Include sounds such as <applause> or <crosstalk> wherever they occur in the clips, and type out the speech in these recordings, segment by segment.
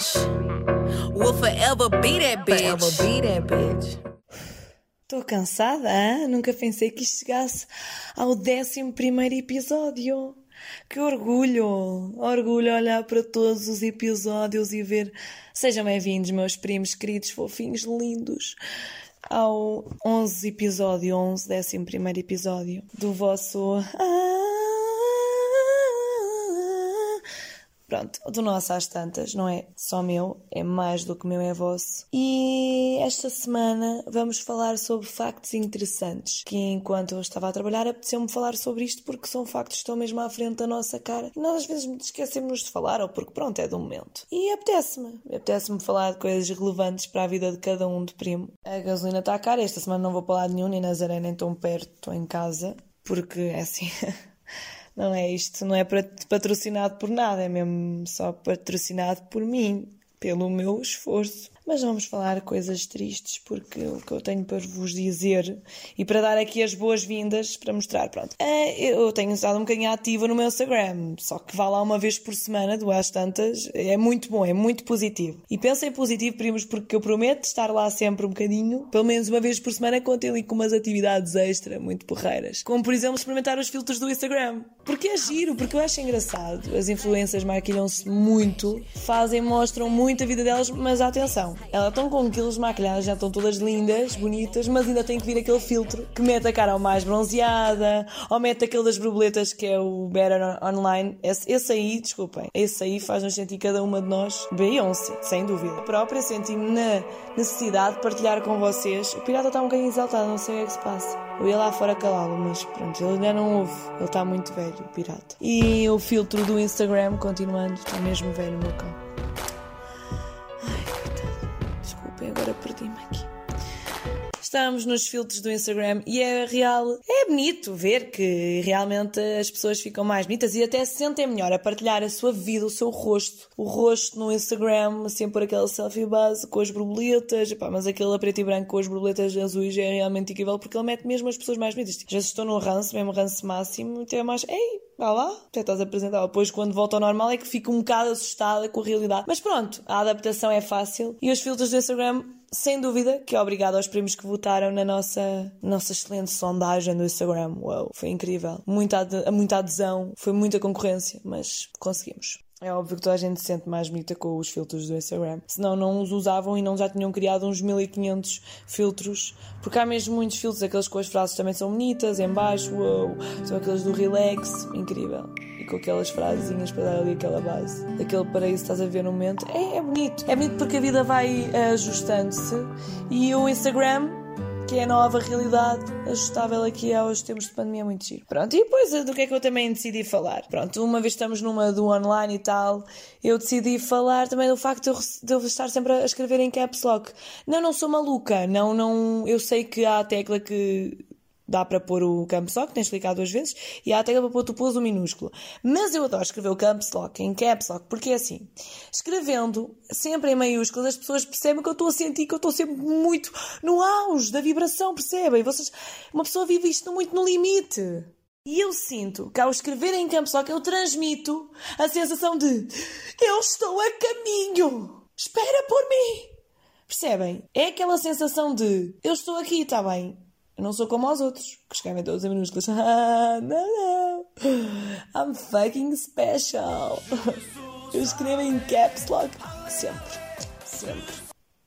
bitch. Will forever be that bitch. Forever be that bitch. Estou cansada, hein? nunca pensei que isto chegasse ao 11 primeiro episódio. Que orgulho! Orgulho olhar para todos os episódios e ver. Sejam bem-vindos, meus primos queridos, fofinhos, lindos, ao 11 episódio, 11, 11 primeiro episódio do vosso. Ah, Pronto, do nosso às tantas, não é só meu, é mais do que meu, é vosso. E esta semana vamos falar sobre factos interessantes, que enquanto eu estava a trabalhar apeteceu-me falar sobre isto porque são factos que estão mesmo à frente da nossa cara. E nós às vezes esquecemos de falar, ou porque pronto, é do momento. E apetece-me, apetece-me falar de coisas relevantes para a vida de cada um de primo. A gasolina está cara, esta semana não vou para lado nenhum, nem Nazaré nem tão perto, estou em casa, porque é assim... <laughs> Não é isto, não é patrocinado por nada, é mesmo só patrocinado por mim, pelo meu esforço. Mas vamos falar coisas tristes, porque o que eu tenho para vos dizer e para dar aqui as boas-vindas para mostrar, pronto. É, eu tenho estado um bocadinho ativa no meu Instagram, só que vá lá uma vez por semana, duas tantas, é muito bom, é muito positivo. E pensem positivo, primos, porque eu prometo estar lá sempre um bocadinho, pelo menos uma vez por semana, contem ali com umas atividades extra, muito porreiras. Como, por exemplo, experimentar os filtros do Instagram. Porque é giro, porque eu acho engraçado. As influências maquilham-se muito, fazem, mostram muito a vida delas, mas atenção, elas estão com quilos de já estão todas lindas, bonitas, mas ainda tem que vir aquele filtro que mete a cara mais bronzeada, ou mete aquele das borboletas que é o Better Online. Esse, esse aí, desculpem, esse aí faz-nos sentir cada uma de nós Beyoncé, sem dúvida. A própria senti-me na necessidade de partilhar com vocês. O pirata está um bocadinho exaltado, não sei o que é que se passa. Eu ia lá fora calá-lo, mas pronto, ele ainda não ouve. Ele está muito velho, o pirata. E o filtro do Instagram, continuando, está mesmo velho, meu cão. Agora perdi-me aqui. Estamos nos filtros do Instagram e é real, é bonito ver que realmente as pessoas ficam mais bonitas e até se sentem melhor a partilhar a sua vida, o seu rosto, o rosto no Instagram, assim por aquela selfie base com as borboletas, epá, mas aquele preto e branco com as borboletas azuis é realmente incrível porque ele mete mesmo as pessoas mais bonitas. Já estou no ranço, mesmo ranço máximo, até mais, ei, vá lá, até estás a apresentar. Depois, quando volta ao normal, é que fico um bocado assustada com a realidade. Mas pronto, a adaptação é fácil e os filtros do Instagram sem dúvida que obrigado aos primos que votaram na nossa, nossa excelente sondagem do Instagram. Uau, foi incrível. Muita, muita adesão, foi muita concorrência, mas conseguimos. É óbvio que toda a gente se sente mais bonita com os filtros do Instagram. Senão não os usavam e não já tinham criado uns 1500 filtros. Porque há mesmo muitos filtros, aqueles com as frases também são bonitas, em baixo, são aqueles do relax, incrível. E com aquelas frasezinhas para dar ali aquela base. Aquele paraíso que estás a ver no momento. É, é bonito. É bonito porque a vida vai ajustando-se e o Instagram que é a nova realidade ajustável aqui aos tempos de pandemia é muito giro. Pronto, e depois do que é que eu também decidi falar? Pronto, uma vez estamos numa do online e tal, eu decidi falar também do facto de eu estar sempre a escrever em caps lock. Não, não sou maluca, não, não, eu sei que há a tecla que dá para pôr o caps lock, tens clicado duas vezes, e há a tecla para pôr tu pôs o minúsculo. Mas eu adoro escrever o caps lock em caps lock, porque é assim, escrevendo sempre em maiúsculas, as pessoas percebem que eu estou a sentir que eu estou sempre muito no auge da vibração, percebem? Vocês, uma pessoa vive isto muito no limite. E eu sinto que ao escrever em caps lock eu transmito a sensação de eu estou a caminho, espera por mim. Percebem? É aquela sensação de eu estou aqui, está bem, eu não sou como os outros, que escrevem todos em minúsculas. <laughs> Ah, não, não. I'm fucking special. <laughs> Eu escrevo em caps lock. Sempre. Sempre.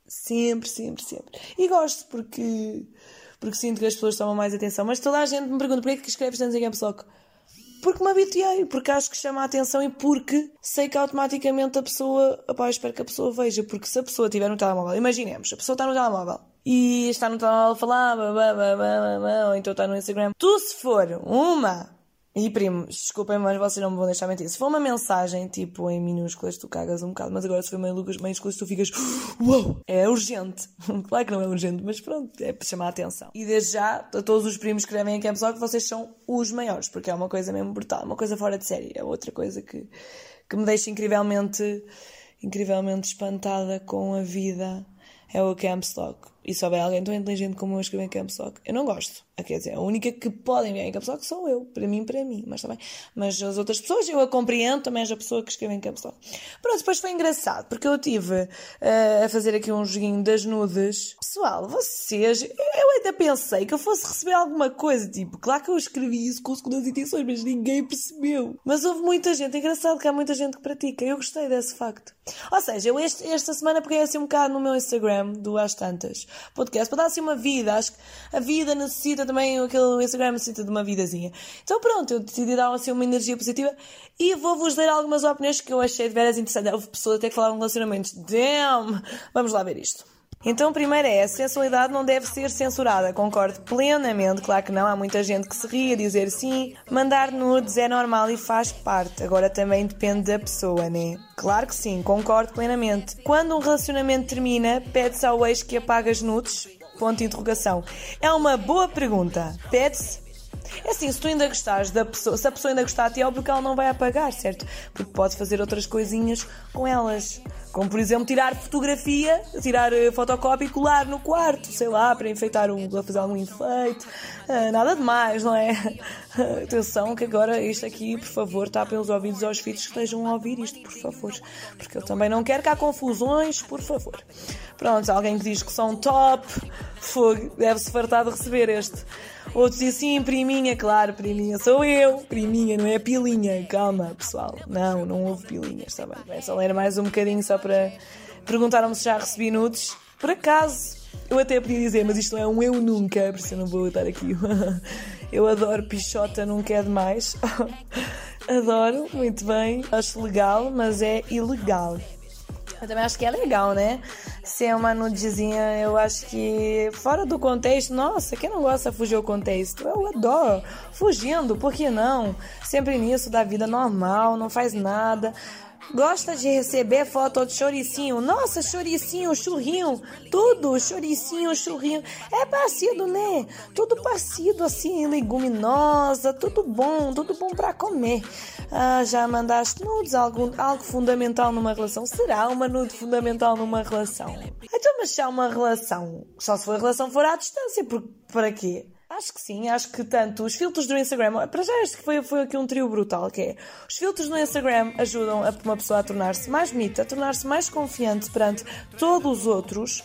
Sempre, sempre, sempre. E gosto porque, porque sinto que as pessoas tomam mais atenção. Mas toda a gente me pergunta porquê é que escreves tanto em caps lock? Porque me habituei, porque acho que chama a atenção e porque sei que automaticamente a pessoa. Opá, espero que a pessoa veja. Porque se a pessoa estiver no telemóvel, imaginemos, a pessoa está no telemóvel e está no telemóvel a falar, ou então está no Instagram. Tu, se for uma. E primos, desculpem, mas vocês não me vão deixar mentir. Se for uma mensagem, tipo, em minúsculas, tu cagas um bocado, mas agora se for em maiúsculas, tu ficas, <gasps> uau, é urgente. <laughs> claro que não é urgente, mas pronto, é para chamar a atenção. E desde já, a todos os primos que escrevem em Campos que vocês são os maiores, porque é uma coisa mesmo brutal, uma coisa fora de série. É outra coisa que, que me deixa incrivelmente, incrivelmente espantada com a vida. É o Campstock e se houver alguém tão inteligente como eu a escrever em caps lock, eu não gosto. Ah, quer dizer, a única que pode enviar em caps lock sou eu. Para mim, para mim. Mas também. Mas as outras pessoas eu a compreendo, também és a pessoa que escreve em caps lock. Pronto, depois foi engraçado, porque eu tive uh, a fazer aqui um joguinho das nudes. Pessoal, vocês. Eu ainda pensei que eu fosse receber alguma coisa, tipo, claro que eu escrevi isso com segundas intenções, mas ninguém percebeu. Mas houve muita gente, engraçado que há muita gente que pratica. Eu gostei desse facto. Ou seja, eu este, esta semana peguei assim um bocado no meu Instagram do Às Tantas podcast para dar assim uma vida. Acho que a vida necessita também, aquele Instagram necessita de uma vidazinha. Então pronto, eu decidi dar assim uma energia positiva e vou-vos ler algumas opiniões que eu achei de veras interessantes. Houve pessoas até que falaram de relacionamentos. Damn! Vamos lá ver isto. Então, a primeira é: a sensualidade não deve ser censurada. Concordo plenamente, claro que não. Há muita gente que se ri a dizer sim. Mandar nudes é normal e faz parte. Agora também depende da pessoa, né? Claro que sim, concordo plenamente. Quando um relacionamento termina, pede-se ao ex que apague as nudes? Ponto de interrogação. É uma boa pergunta. Pede-se é assim, se tu ainda gostares da pessoa, se a pessoa ainda gostar de ti, é óbvio que ela não vai apagar, certo? Porque pode fazer outras coisinhas com elas. Como, por exemplo, tirar fotografia, tirar uh, fotocópia e colar no quarto, sei lá, para enfeitar um, para fazer algum enfeite. Uh, nada demais, não é? <laughs> Atenção que agora isto aqui, por favor, tapem os ouvidos aos filhos que estejam a ouvir isto, por favor. Porque eu também não quero que há confusões, por favor. Pronto, alguém que diz que são top, fogo, deve-se fartar de receber este. Outros dizem sim, priminha, claro, priminha sou eu. Priminha, não é pilinha. Calma, pessoal. Não, não houve pilinhas, está bem. Só ler mais um bocadinho só para. Perguntaram-me se já recebi nudes. Por acaso, eu até podia dizer, mas isto não é um eu nunca, por isso eu não vou estar aqui. <laughs> eu adoro pichota, nunca é demais. <laughs> adoro, muito bem. Acho legal, mas é ilegal. Eu também acho que é legal, né? Ser uma nudezinha, eu acho que fora do contexto, nossa, quem não gosta de fugir ao contexto? Eu adoro. Fugindo, por que não? Sempre nisso da vida normal, não faz nada. Gosta de receber foto de choricinho? Nossa, choricinho, churrinho, tudo, choricinho, churrinho. É parecido, né? Tudo parecido, assim, leguminosa, tudo bom, tudo bom para comer. Ah, já mandaste nudes? Algo, algo fundamental numa relação? Será uma nude fundamental numa relação? Então, mas se há uma relação, só se for a relação for à distância, por, para quê? Acho que sim, acho que tanto os filtros do Instagram, para já este que foi, foi aqui um trio brutal, que é os filtros do Instagram ajudam a uma pessoa a tornar-se mais bonita, a tornar-se mais confiante perante todos os outros.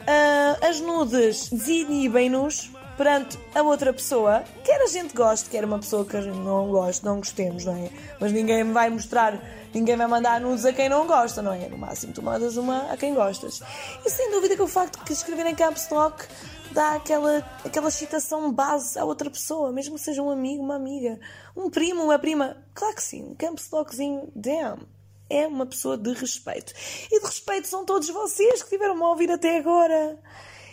Uh, as nudes desinibem-nos perante a outra pessoa, quer a gente goste, quer uma pessoa que a gente não goste, não gostemos, não é? Mas ninguém vai mostrar, ninguém vai mandar nudes a quem não gosta, não é? No máximo tu mandas uma a quem gostas. E sem dúvida que o facto de escrever em caps lock dá aquela, aquela excitação base à outra pessoa, mesmo que seja um amigo, uma amiga, um primo, uma prima. Claro que sim, um campus lockzinho, damn, é uma pessoa de respeito. E de respeito são todos vocês que tiveram-me a ouvir até agora.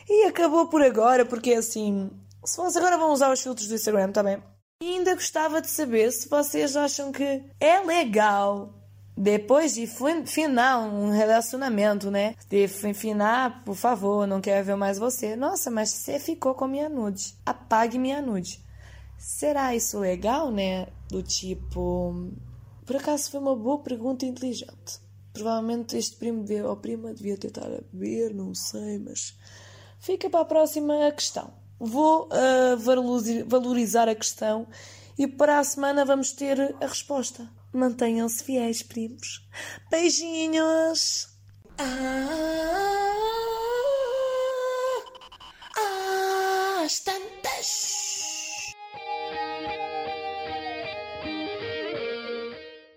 E acabou por agora, porque assim, se vocês agora vão usar os filtros do Instagram, tá bem? E ainda gostava de saber se vocês acham que é legal depois de finar um relacionamento, né? De finar, por favor, não quero ver mais você. Nossa, mas você ficou com minha nude. Apague minha nude. Será isso legal, né? Do tipo. Por acaso foi uma boa pergunta inteligente. Provavelmente este primo ou prima devia tentar a beber, não sei, mas. Fica para a próxima questão. Vou uh, valorizar a questão e para a semana vamos ter a resposta. Mantenham-se fiéis, primos. Beijinhos! Ah,